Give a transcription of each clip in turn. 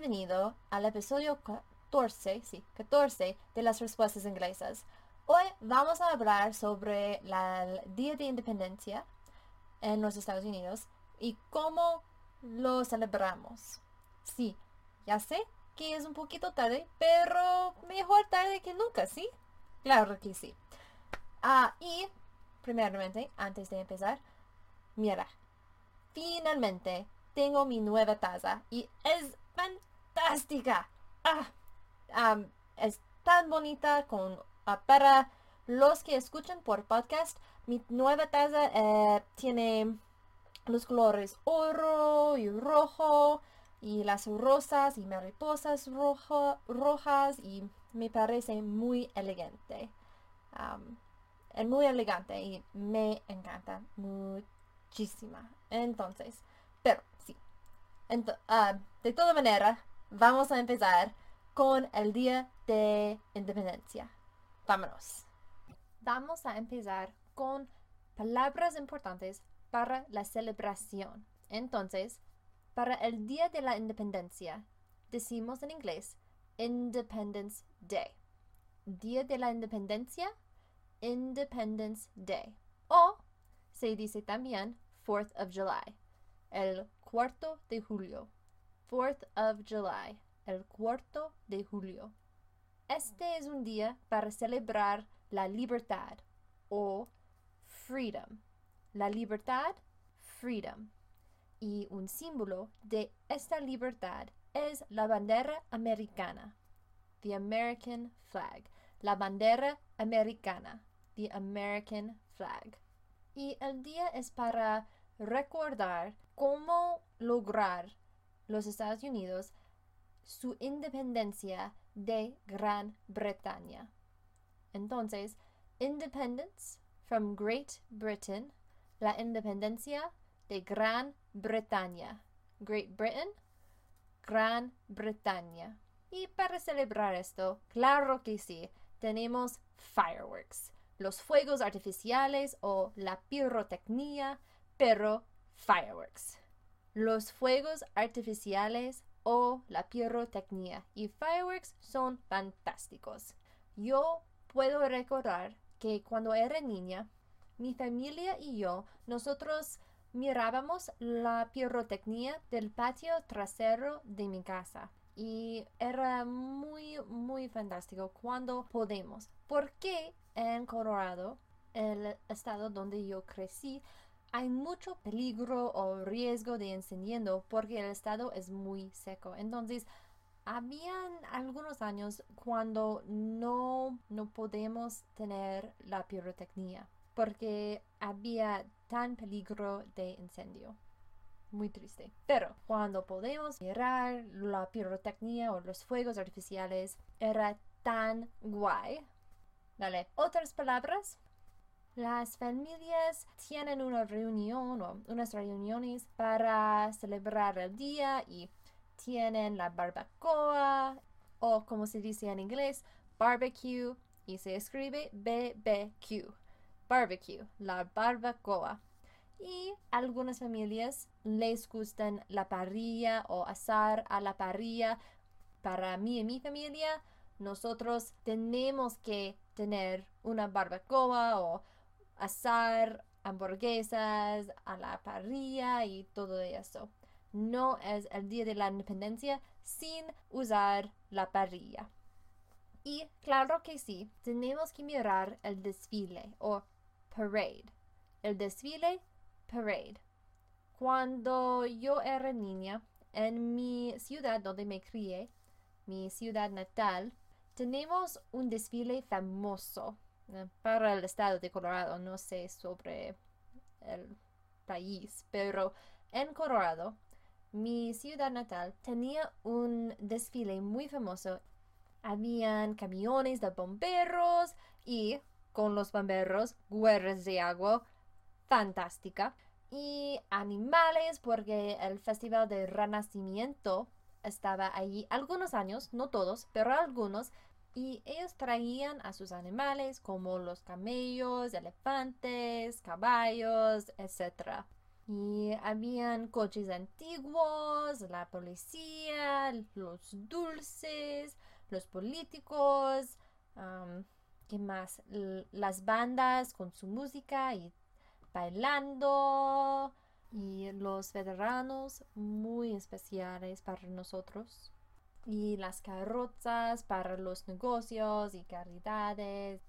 bienvenido al episodio 14, sí, 14 de las respuestas inglesas. Hoy vamos a hablar sobre el Día de Independencia en los Estados Unidos y cómo lo celebramos. Sí, ya sé que es un poquito tarde, pero mejor tarde que nunca, ¿sí? Claro que sí. Ah, y primeramente, antes de empezar, mira, finalmente tengo mi nueva taza y es fantástica. Ah, es tan bonita con ah, para los que escuchan por podcast. Mi nueva taza eh, tiene los colores oro y rojo y las rosas y mariposas rojo, rojas y me parece muy elegante. es muy elegante y me encanta muchísima. Entonces, pero sí. Ah, de toda manera, vamos a empezar con el Día de Independencia. Vámonos. Vamos a empezar con palabras importantes para la celebración. Entonces, para el Día de la Independencia, decimos en inglés Independence Day. Día de la Independencia, Independence Day. O se dice también 4th of July, el cuarto de julio. 4th of July, el cuarto de julio. Este es un día para celebrar la libertad o freedom. La libertad, freedom. Y un símbolo de esta libertad es la bandera americana. The American flag. La bandera americana. The American flag. Y el día es para recordar cómo lograr los Estados Unidos su independencia de Gran Bretaña. Entonces, independence from Great Britain, la independencia de Gran Bretaña. Great Britain, Gran Bretaña. Y para celebrar esto, claro que sí, tenemos fireworks, los fuegos artificiales o la pirotecnia, pero fireworks. Los fuegos artificiales o la pirotecnia y fireworks son fantásticos. Yo puedo recordar que cuando era niña, mi familia y yo, nosotros mirábamos la pirotecnia del patio trasero de mi casa. Y era muy, muy fantástico cuando podemos. Porque en Colorado, el estado donde yo crecí, hay mucho peligro o riesgo de incendiando porque el estado es muy seco. Entonces, habían algunos años cuando no, no podemos tener la pirotecnia porque había tan peligro de incendio. Muy triste. Pero cuando podemos mirar la pirotecnia o los fuegos artificiales, era tan guay. Dale, otras palabras. Las familias tienen una reunión o unas reuniones para celebrar el día y tienen la barbacoa o como se dice en inglés, barbecue y se escribe BBQ. Barbecue, la barbacoa. Y algunas familias les gustan la parrilla o asar a la parrilla. Para mí y mi familia, nosotros tenemos que tener una barbacoa o asar hamburguesas a la parrilla y todo eso. No es el día de la independencia sin usar la parrilla. Y claro que sí, tenemos que mirar el desfile o parade. El desfile, parade. Cuando yo era niña, en mi ciudad donde me crié, mi ciudad natal, tenemos un desfile famoso para el estado de Colorado, no sé sobre el país, pero en Colorado, mi ciudad natal tenía un desfile muy famoso. Habían camiones de bomberos y con los bomberos, guerras de agua fantástica y animales porque el festival de renacimiento estaba allí algunos años, no todos, pero algunos y ellos traían a sus animales como los camellos, elefantes, caballos, etc. Y habían coches antiguos, la policía, los dulces, los políticos, ¿qué más? las bandas con su música y bailando y los veteranos muy especiales para nosotros y las carrozas para los negocios y caridades.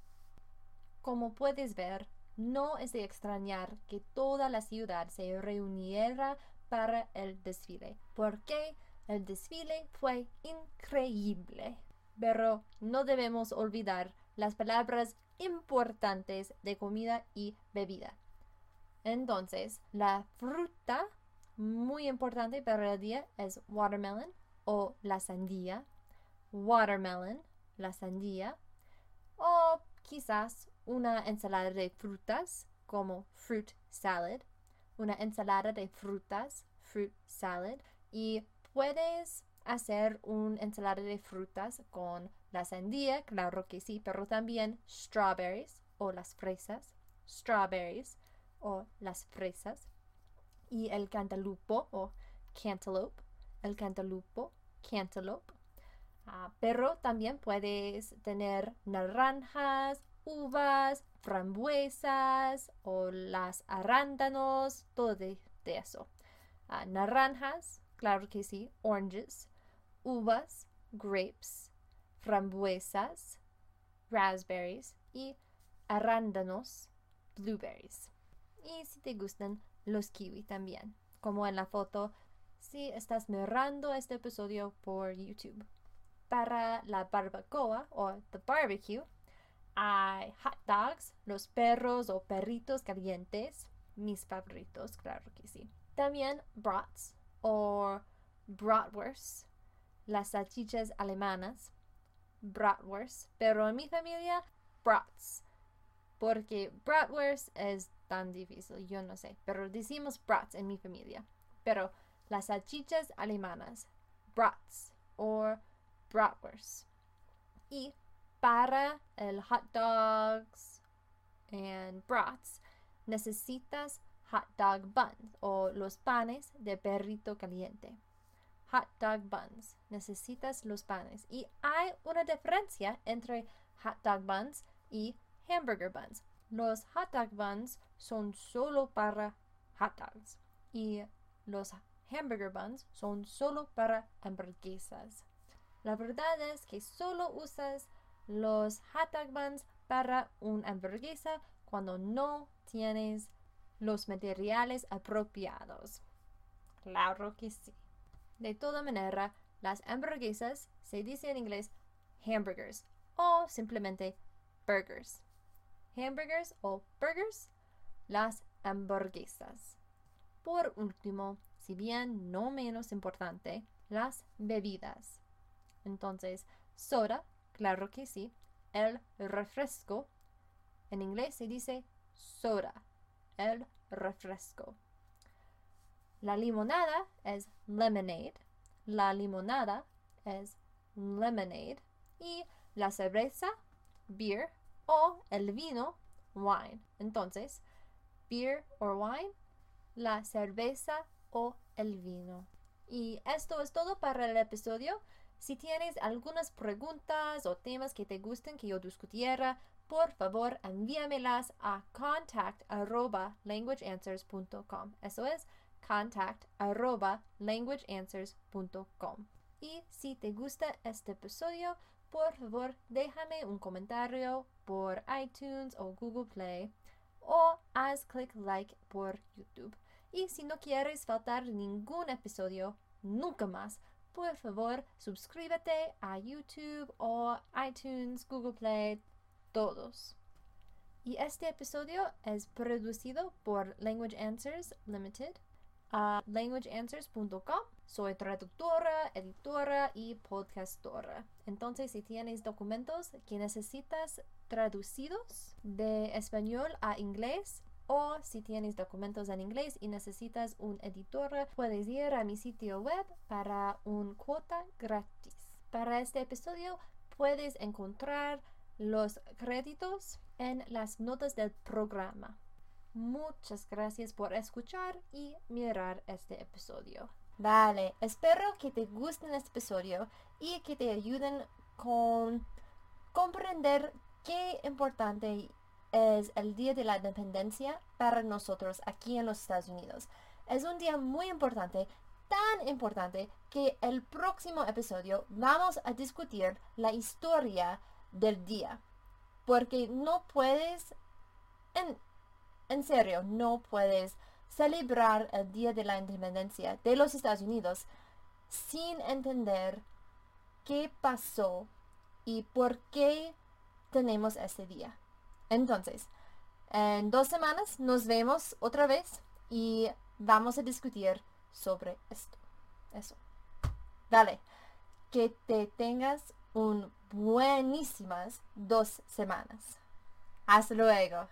Como puedes ver, no es de extrañar que toda la ciudad se reuniera para el desfile, porque el desfile fue increíble. Pero no debemos olvidar las palabras importantes de comida y bebida. Entonces, la fruta muy importante para el día es watermelon o la sandía. Watermelon, la sandía. O quizás una ensalada de frutas como fruit salad. Una ensalada de frutas, fruit salad. Y puedes hacer una ensalada de frutas con la sandía, claro que sí, pero también strawberries o las fresas. Strawberries o las fresas y el cantalupo o cantaloupe, el cantalupo, cantaloupe. Ah, pero también puedes tener naranjas, uvas, frambuesas o las arándanos, todo de, eso. Ah, naranjas, claro que sí, oranges, uvas, grapes, frambuesas, raspberries y arándanos, blueberries y si te gustan los kiwi también, como en la foto si estás mirando este episodio por YouTube. Para la barbacoa o the barbecue hay hot dogs, los perros o perritos calientes, mis favoritos, claro que sí. También brats o bratwurst, las salchichas alemanas, bratwurst, pero en mi familia brats, porque bratwurst es tan difícil, yo no sé, pero decimos brats en mi familia. Pero las salchichas alemanas, brats o bratwurst. Y para el hot dogs and brats necesitas hot dog buns o los panes de perrito caliente. Hot dog buns. Necesitas los panes. Y hay una diferencia entre hot dog buns y hamburger buns. Los hot dog buns son solo para hot dogs y los hamburger buns son solo para hamburguesas. La verdad es que solo usas los hot dog buns para una hamburguesa cuando no tienes los materiales apropiados. Claro que sí. De toda manera, las hamburguesas se dice en inglés hamburgers o simplemente burgers hamburgers o burgers, las hamburguesas. Por último, si bien no menos importante, las bebidas. Entonces, soda, claro que sí. El refresco, en inglés se dice soda, el refresco. La limonada es lemonade. La limonada es lemonade. Y la cerveza, beer, o el vino, wine. Entonces, beer or wine, la cerveza o el vino. Y esto es todo para el episodio. Si tienes algunas preguntas o temas que te gusten que yo discutiera, por favor envíamelas a contact languageanswers.com. Eso es contact languageanswers.com. Y si te gusta este episodio, por favor déjame un comentario por iTunes o Google Play o haz clic like por YouTube. Y si no quieres faltar ningún episodio nunca más, por favor suscríbete a YouTube o iTunes, Google Play, todos. Y este episodio es producido por Language Answers Limited a languageanswers.com. Soy traductora, editora y podcastora. Entonces, si tienes documentos que necesitas traducidos de español a inglés, o si tienes documentos en inglés y necesitas un editor, puedes ir a mi sitio web para un cuota gratis. Para este episodio puedes encontrar los créditos en las notas del programa. Muchas gracias por escuchar y mirar este episodio. Vale, espero que te guste este episodio y que te ayuden con comprender qué importante es el Día de la Independencia para nosotros aquí en los Estados Unidos. Es un día muy importante, tan importante que el próximo episodio vamos a discutir la historia del día. Porque no puedes, en, en serio, no puedes celebrar el Día de la Independencia de los Estados Unidos sin entender qué pasó y por qué tenemos este día. Entonces, en dos semanas nos vemos otra vez y vamos a discutir sobre esto. Eso. Dale. Que te tengas un buenísimas dos semanas. Hasta luego.